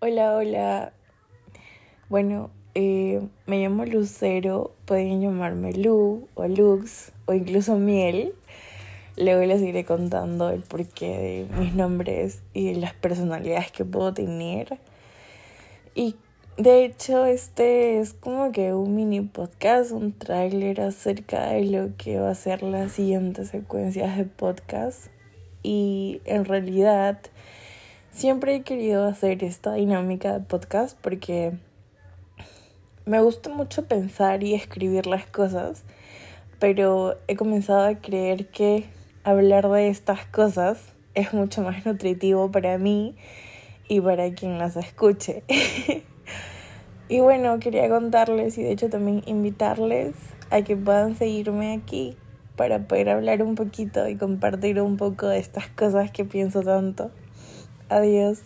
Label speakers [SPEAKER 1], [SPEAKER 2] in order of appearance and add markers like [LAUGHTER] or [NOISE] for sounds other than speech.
[SPEAKER 1] Hola, hola. Bueno, eh, me llamo Lucero, pueden llamarme Lu o Lux o incluso Miel. Luego les iré contando el porqué de mis nombres y las personalidades que puedo tener. Y de hecho, este es como que un mini podcast, un tráiler acerca de lo que va a ser las siguientes secuencias de podcast. Y en realidad, siempre he querido hacer esta dinámica de podcast porque me gusta mucho pensar y escribir las cosas, pero he comenzado a creer que hablar de estas cosas es mucho más nutritivo para mí y para quien las escuche. [LAUGHS] y bueno, quería contarles y de hecho también invitarles a que puedan seguirme aquí para poder hablar un poquito y compartir un poco de estas cosas que pienso tanto. Adiós.